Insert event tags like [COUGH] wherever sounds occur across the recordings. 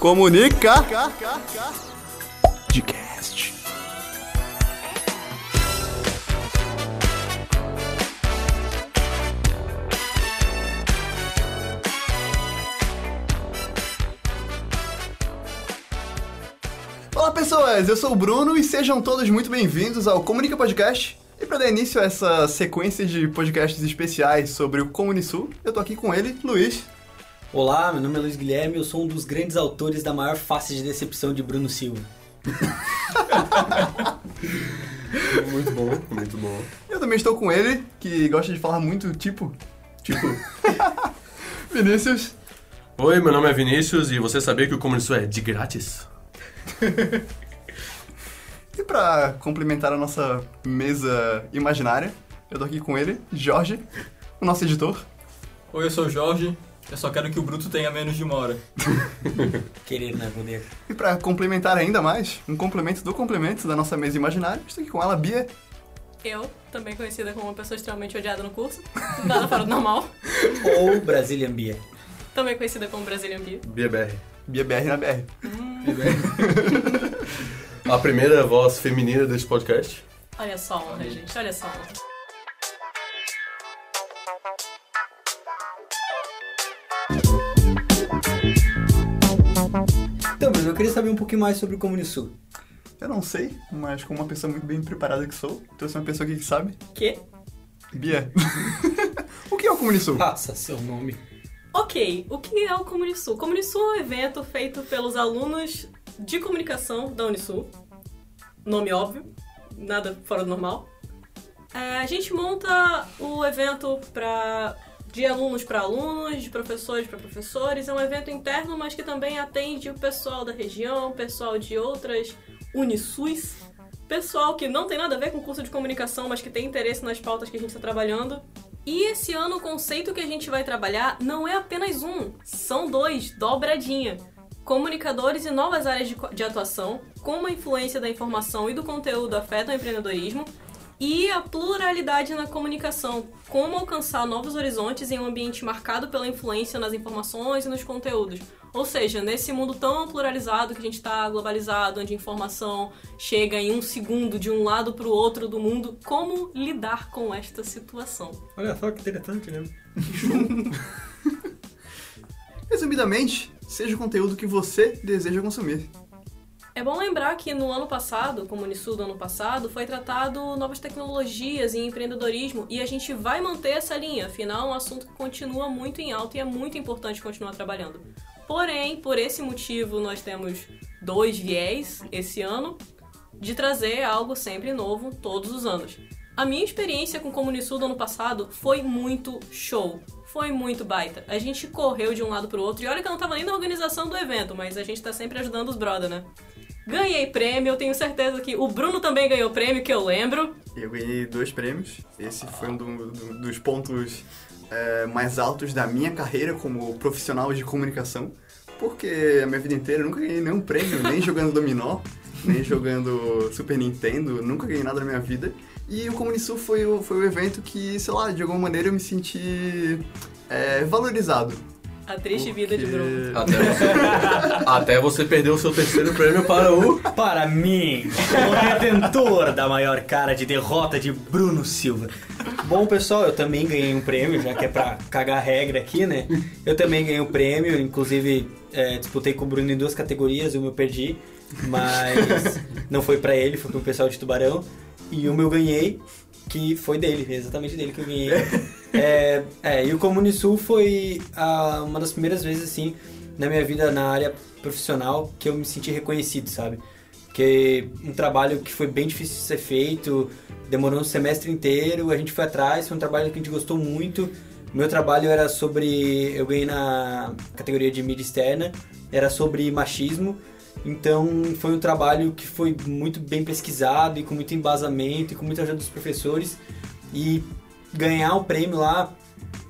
Comunica. Podcast. Olá pessoas, eu sou o Bruno e sejam todos muito bem-vindos ao Comunica Podcast. E para dar início a essa sequência de podcasts especiais sobre o Comunisul, eu tô aqui com ele, Luiz. Olá, meu nome é Luiz Guilherme, eu sou um dos grandes autores da maior face de decepção de Bruno Silva. [LAUGHS] Muito bom, muito bom. Eu também estou com ele, que gosta de falar muito tipo. Tipo. [LAUGHS] Vinícius. Oi, meu nome é Vinícius e você sabia que o Comunisul é de grátis? [LAUGHS] E para complementar a nossa mesa imaginária, eu tô aqui com ele, Jorge, o nosso editor. Oi, eu sou o Jorge. Eu só quero que o Bruto tenha menos de uma hora. [LAUGHS] Querer não é poder. E para complementar ainda mais, um complemento do complemento da nossa mesa imaginária, estou aqui com ela, Bia. Eu, também conhecida como uma pessoa extremamente odiada no curso, [LAUGHS] nada fora do normal. Ou Brazilian Beer. Também conhecida como Brazilian Bee. BBR. Bia BR na BR. A primeira voz feminina deste podcast. Olha só a honra, gente, olha só a honra. Queria saber um pouquinho mais sobre o Comunisul. Eu não sei, mas como uma pessoa muito bem preparada que sou, trouxe uma pessoa aqui que sabe. Que? Bia. [LAUGHS] o que é o Comunisul? Passa seu nome. Ok, o que é o Comunisul? O Comunisul é um evento feito pelos alunos de comunicação da Unisul. Nome óbvio, nada fora do normal. É, a gente monta o evento pra, de alunos para alunos, de professores para professores. É um evento interno, mas que também atende o pessoal da região, pessoal de outras Unisus, pessoal que não tem nada a ver com curso de comunicação, mas que tem interesse nas pautas que a gente está trabalhando. E esse ano o conceito que a gente vai trabalhar não é apenas um, são dois, dobradinha. Comunicadores e novas áreas de, de atuação, como a influência da informação e do conteúdo afetam o empreendedorismo, e a pluralidade na comunicação, como alcançar novos horizontes em um ambiente marcado pela influência nas informações e nos conteúdos. Ou seja, nesse mundo tão pluralizado que a gente está globalizado, onde a informação chega em um segundo de um lado para o outro do mundo, como lidar com esta situação? Olha só que interessante, né? [LAUGHS] Resumidamente, seja o conteúdo que você deseja consumir. É bom lembrar que no ano passado, como Unisul do ano passado, foi tratado novas tecnologias e empreendedorismo e a gente vai manter essa linha, afinal é um assunto que continua muito em alta e é muito importante continuar trabalhando. Porém, por esse motivo, nós temos dois viés esse ano de trazer algo sempre novo todos os anos. A minha experiência com o Comunisul do ano passado foi muito show. Foi muito baita. A gente correu de um lado pro outro. E olha que eu não tava nem na organização do evento, mas a gente tá sempre ajudando os brother, né? Ganhei prêmio, eu tenho certeza que o Bruno também ganhou prêmio, que eu lembro. Eu ganhei dois prêmios. Esse foi um do- do- dos pontos é, mais altos da minha carreira como profissional de comunicação. Porque a minha vida inteira eu nunca ganhei nenhum prêmio, nem [LAUGHS] jogando dominó, nem jogando Super Nintendo, nunca ganhei nada na minha vida. E o Comunisul foi o, foi o evento que, sei lá, de alguma maneira eu me senti é, valorizado. A triste vida de Bruno. Até você, até você perder o seu terceiro prêmio para o. Para mim, o detentor da maior cara de derrota de Bruno Silva. Bom, pessoal, eu também ganhei um prêmio, já que é pra cagar a regra aqui, né? Eu também ganhei um prêmio, inclusive é, disputei com o Bruno em duas categorias, o meu perdi, mas não foi pra ele, foi pro pessoal de Tubarão. E o meu ganhei, que foi dele, exatamente dele que eu ganhei. É, é, e o Comunisul foi ah, uma das primeiras vezes, assim, na minha vida na área profissional que eu me senti reconhecido, sabe? Porque um trabalho que foi bem difícil de ser feito, demorou um semestre inteiro, a gente foi atrás, foi um trabalho que a gente gostou muito. Meu trabalho era sobre. Eu ganhei na categoria de mídia externa, era sobre machismo. Então foi um trabalho que foi muito bem pesquisado e com muito embasamento e com muita ajuda dos professores. E ganhar o prêmio lá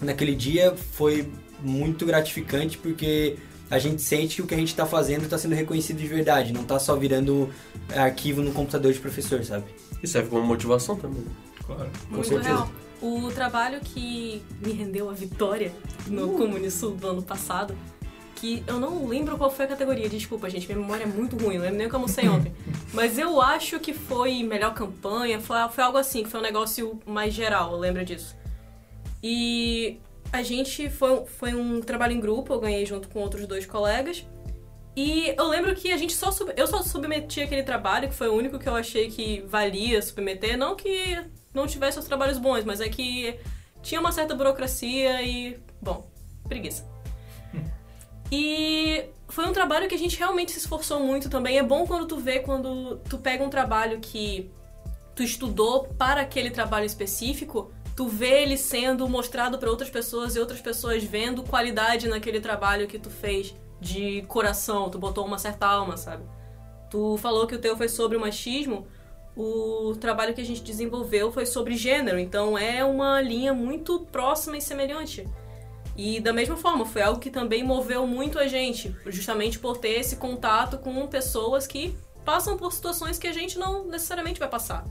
naquele dia foi muito gratificante porque a gente sente que o que a gente está fazendo está sendo reconhecido de verdade, não está só virando arquivo no computador de professor, sabe? E serve como motivação também. Claro. Muito certeza. real. O trabalho que me rendeu a vitória no Comunisul do ano passado que eu não lembro qual foi a categoria, desculpa, gente, minha memória é muito ruim, não lembro nem o que eu almocei ontem. [LAUGHS] Mas eu acho que foi melhor campanha, foi, foi algo assim, que foi um negócio mais geral, eu lembro disso. E a gente foi, foi um trabalho em grupo, eu ganhei junto com outros dois colegas. E eu lembro que a gente só sub... eu só submeti aquele trabalho, que foi o único que eu achei que valia submeter, não que não tivesse os trabalhos bons, mas é que tinha uma certa burocracia e, bom, preguiça. E foi um trabalho que a gente realmente se esforçou muito também. É bom quando tu vê quando tu pega um trabalho que tu estudou para aquele trabalho específico, tu vê ele sendo mostrado para outras pessoas e outras pessoas vendo qualidade naquele trabalho que tu fez de coração, tu botou uma certa alma, sabe? Tu falou que o teu foi sobre o machismo, o trabalho que a gente desenvolveu foi sobre gênero, então é uma linha muito próxima e semelhante. E da mesma forma, foi algo que também moveu muito a gente, justamente por ter esse contato com pessoas que passam por situações que a gente não necessariamente vai passar.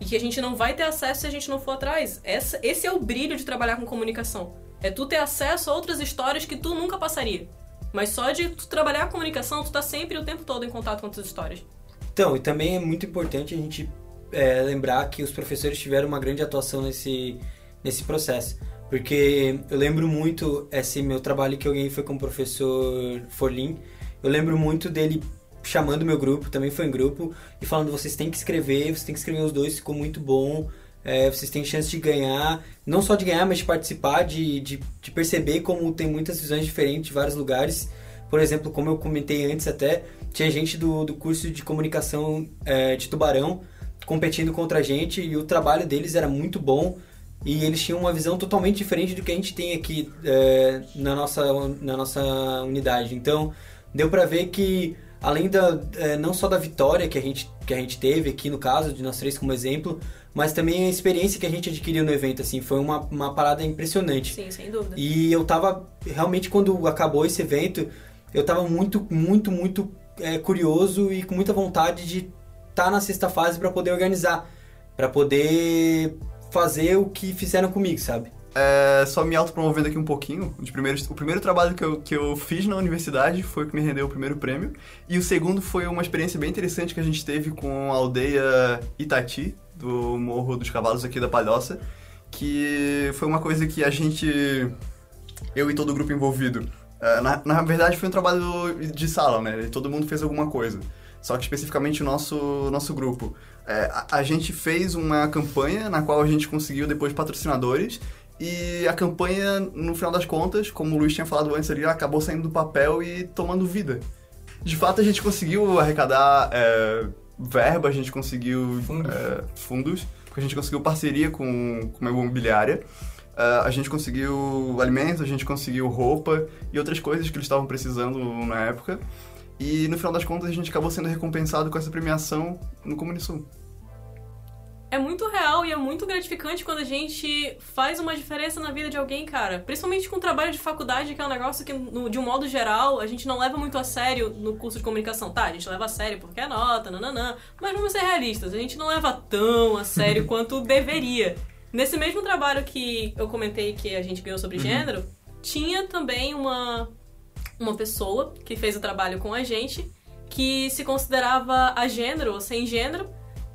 E que a gente não vai ter acesso se a gente não for atrás. Essa, esse é o brilho de trabalhar com comunicação. É tu ter acesso a outras histórias que tu nunca passaria. Mas só de tu trabalhar a comunicação, tu tá sempre o tempo todo em contato com outras histórias. Então, e também é muito importante a gente é, lembrar que os professores tiveram uma grande atuação nesse, nesse processo. Porque eu lembro muito, esse meu trabalho que eu ganhei foi com o professor Forlin. Eu lembro muito dele chamando meu grupo, também foi em grupo, e falando: vocês têm que escrever, vocês têm que escrever os dois, ficou muito bom. É, vocês têm chance de ganhar, não só de ganhar, mas de participar, de, de, de perceber como tem muitas visões diferentes de vários lugares. Por exemplo, como eu comentei antes até, tinha gente do, do curso de comunicação é, de Tubarão competindo contra a gente e o trabalho deles era muito bom e eles tinham uma visão totalmente diferente do que a gente tem aqui é, na, nossa, na nossa unidade. Então, deu para ver que, além da, é, não só da vitória que a, gente, que a gente teve aqui, no caso, de nós três como exemplo, mas também a experiência que a gente adquiriu no evento, assim, foi uma, uma parada impressionante. Sim, sem dúvida. E eu tava, realmente, quando acabou esse evento, eu tava muito, muito, muito é, curioso e com muita vontade de estar tá na sexta fase para poder organizar, para poder fazer o que fizeram comigo, sabe? É, só me autopromovendo aqui um pouquinho. De primeiros, o primeiro trabalho que eu, que eu fiz na universidade foi o que me rendeu o primeiro prêmio. E o segundo foi uma experiência bem interessante que a gente teve com a aldeia Itati, do Morro dos Cavalos aqui da Palhoça. Que foi uma coisa que a gente, eu e todo o grupo envolvido, é, na, na verdade foi um trabalho de sala, né? Todo mundo fez alguma coisa. Só que especificamente o nosso, nosso grupo. É, a, a, gente fez uma campanha na qual a gente conseguiu depois patrocinadores e a campanha, no final das contas, como o Luiz tinha falado antes ali, acabou saindo do papel e tomando vida. De fato, a gente conseguiu arrecadar é, verba, a gente conseguiu fundos. É, fundos, porque a gente conseguiu parceria com, com uma imobiliária. Uh, a gente conseguiu alimentos, a gente conseguiu roupa e outras coisas que eles estavam precisando na época. E no final das contas a gente acabou sendo recompensado com essa premiação no Comunisul. É muito real e é muito gratificante quando a gente faz uma diferença na vida de alguém, cara. Principalmente com o trabalho de faculdade, que é um negócio que, no, de um modo geral, a gente não leva muito a sério no curso de comunicação. Tá, a gente leva a sério porque é nota, nananã. Mas vamos ser realistas, a gente não leva tão a sério [LAUGHS] quanto deveria. Nesse mesmo trabalho que eu comentei que a gente ganhou sobre uhum. gênero, tinha também uma uma pessoa que fez o trabalho com a gente, que se considerava a gênero ou sem gênero.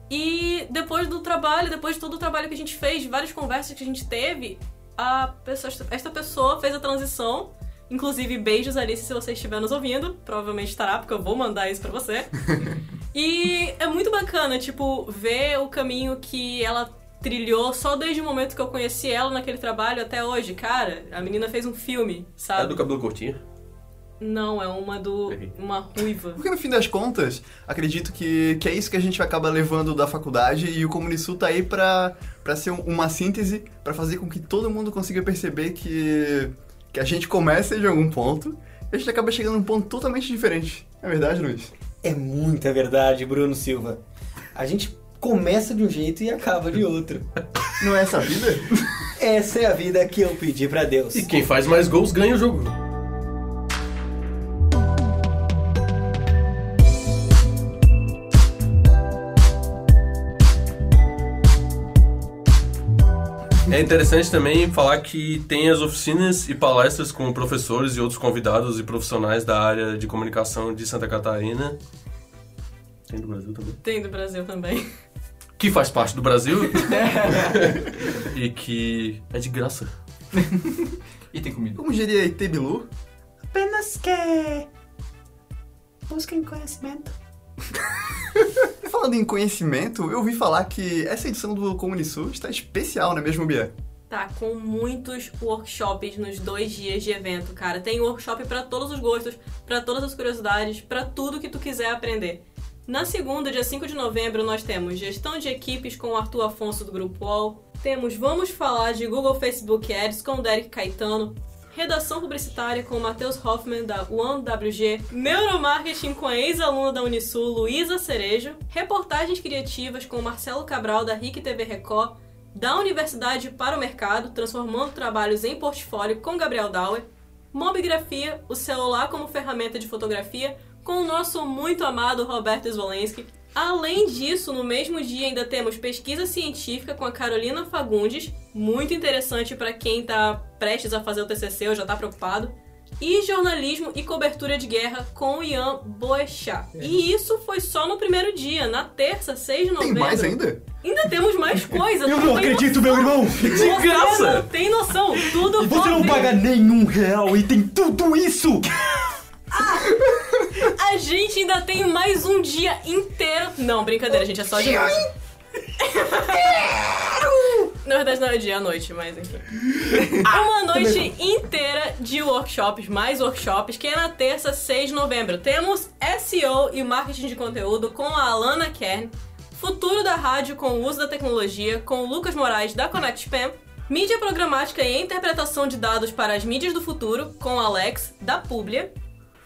E depois do trabalho, depois de todo o trabalho que a gente fez, de várias conversas que a gente teve, a pessoa, esta pessoa fez a transição. Inclusive, beijos, Alice, se você estiver nos ouvindo. Provavelmente estará, porque eu vou mandar isso pra você. [LAUGHS] e é muito bacana, tipo, ver o caminho que ela trilhou só desde o momento que eu conheci ela naquele trabalho até hoje. Cara, a menina fez um filme, sabe? É do cabelo curtinho? Não, é uma do. uma ruiva. Porque no fim das contas, acredito que, que é isso que a gente acaba levando da faculdade e o Comunisul tá aí pra, pra ser uma síntese, para fazer com que todo mundo consiga perceber que, que a gente começa de algum ponto e a gente acaba chegando num ponto totalmente diferente. É verdade, Luiz? É muita verdade, Bruno Silva. A gente começa de um jeito e acaba de outro. Não é essa a vida? Essa é a vida que eu pedi para Deus. E quem faz mais gols ganha o jogo. É interessante também falar que tem as oficinas e palestras com professores e outros convidados e profissionais da área de comunicação de Santa Catarina. Tem do Brasil também. Tem do Brasil também. Que faz parte do Brasil. [LAUGHS] e que é de graça. E tem comida. Como diria Itebilu? Apenas que busquem conhecimento. [LAUGHS] Falando em conhecimento, eu ouvi falar que essa edição do Comunisul está especial, não é mesmo, Bia? Tá com muitos workshops nos dois dias de evento, cara. Tem workshop pra todos os gostos, pra todas as curiosidades, pra tudo que tu quiser aprender. Na segunda, dia 5 de novembro, nós temos gestão de equipes com o Arthur Afonso do Grupo UOL. Temos Vamos Falar de Google Facebook Ads com o Derek Caetano. Redação publicitária com Matheus Hoffman da OneWG. Neuromarketing com a ex-aluna da Unisul, Luísa Cerejo. Reportagens criativas com Marcelo Cabral da RIC TV Record. Da universidade para o mercado, transformando trabalhos em portfólio com Gabriel Dauer. Mobigrafia, o celular como ferramenta de fotografia, com o nosso muito amado Roberto Zwolensky. Além disso, no mesmo dia ainda temos pesquisa científica com a Carolina Fagundes, muito interessante para quem está prestes a fazer o TCC ou já está preocupado. E jornalismo e cobertura de guerra com o Ian Boechat. E isso foi só no primeiro dia, na terça, 6 de Tem novembro. mais ainda? Ainda temos mais [LAUGHS] coisas. Eu não tem acredito, meu irmão! Você graça! não tem noção. Tudo E você não paga nenhum real e tem tudo isso! A gente ainda tem mais um dia inteiro. Não, brincadeira, gente, é só de noite. Na verdade não é dia, é noite, mas enfim. Uma noite inteira de workshops, mais workshops, que é na terça, 6 de novembro. Temos SEO e marketing de conteúdo com a Alana Kern, futuro da rádio com o uso da tecnologia com o Lucas Moraes da Connect Spam, mídia programática e interpretação de dados para as mídias do futuro com o Alex da Publia,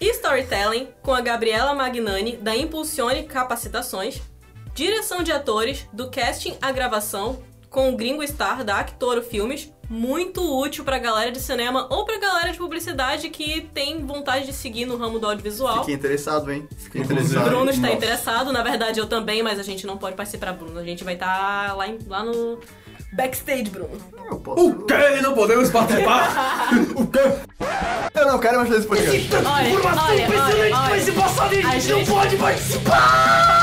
e Storytelling com a Gabriela Magnani da Impulsione Capacitações, direção de atores do casting à gravação com o Gringo Star da Actoro Filmes, muito útil pra galera de cinema ou pra galera de publicidade que tem vontade de seguir no ramo do audiovisual. Fiquei interessado, hein? Fiquei interessado. Bruno está Nossa. interessado, na verdade eu também, mas a gente não pode participar, Bruno. A gente vai estar lá, em- lá no backstage, Bruno. Eu posso... que? Não podemos participar? [LAUGHS] Eu não quero mais fazer esse podcast. Olha, olha, olha, olha. A gente não pode participar!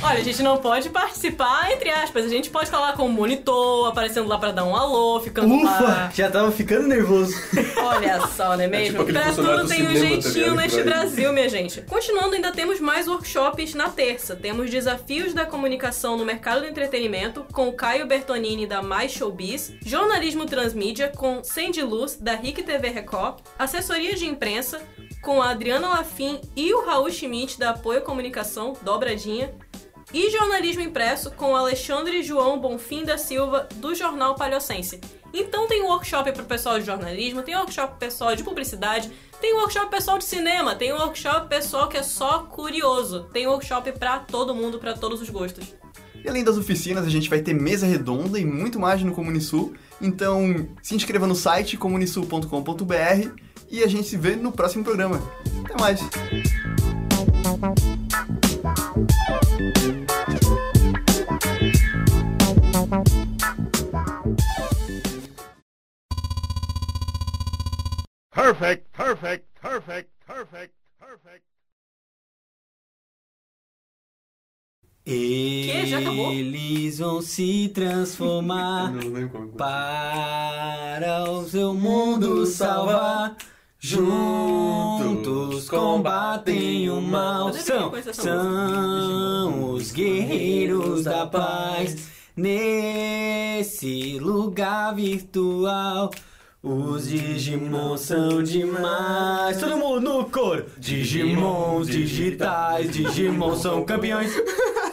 Olha, a gente não pode participar, entre aspas. A gente pode falar com o monitor, aparecendo lá pra dar um alô, ficando Ufa! lá. Já tava ficando nervoso. Olha só, não é mesmo? tipo aquele pra tudo do tem um tá jeitinho neste Brasil, minha gente. Continuando, ainda temos mais workshops na terça. Temos desafios da comunicação no mercado do entretenimento com o Caio Bertonini da Mais Showbiz, jornalismo transmídia com Sandy Luz da RIC TV Record, assessoria de imprensa com a Adriana Lafim e o Raul Schmidt da Apoio Comunicação Dobradinha, e jornalismo impresso com Alexandre João Bonfim da Silva, do Jornal Palhocense. Então tem workshop para o pessoal de jornalismo, tem workshop pessoal de publicidade, tem workshop pessoal de cinema, tem workshop pessoal que é só curioso, tem workshop para todo mundo, para todos os gostos. E além das oficinas, a gente vai ter mesa redonda e muito mais no Comunisul. Então, se inscreva no site comunisul.com.br e a gente se vê no próximo programa. Até mais! Perfect, perfect, perfect, perfect, perfect. Eles vão se transformar [LAUGHS] como. para o seu mundo salvar. Juntos combatem o mal. São, são os guerreiros da paz. Nesse lugar virtual. Os Digimon são demais. Todo mundo no coro. Digimons digitais, Digimon são campeões. [LAUGHS]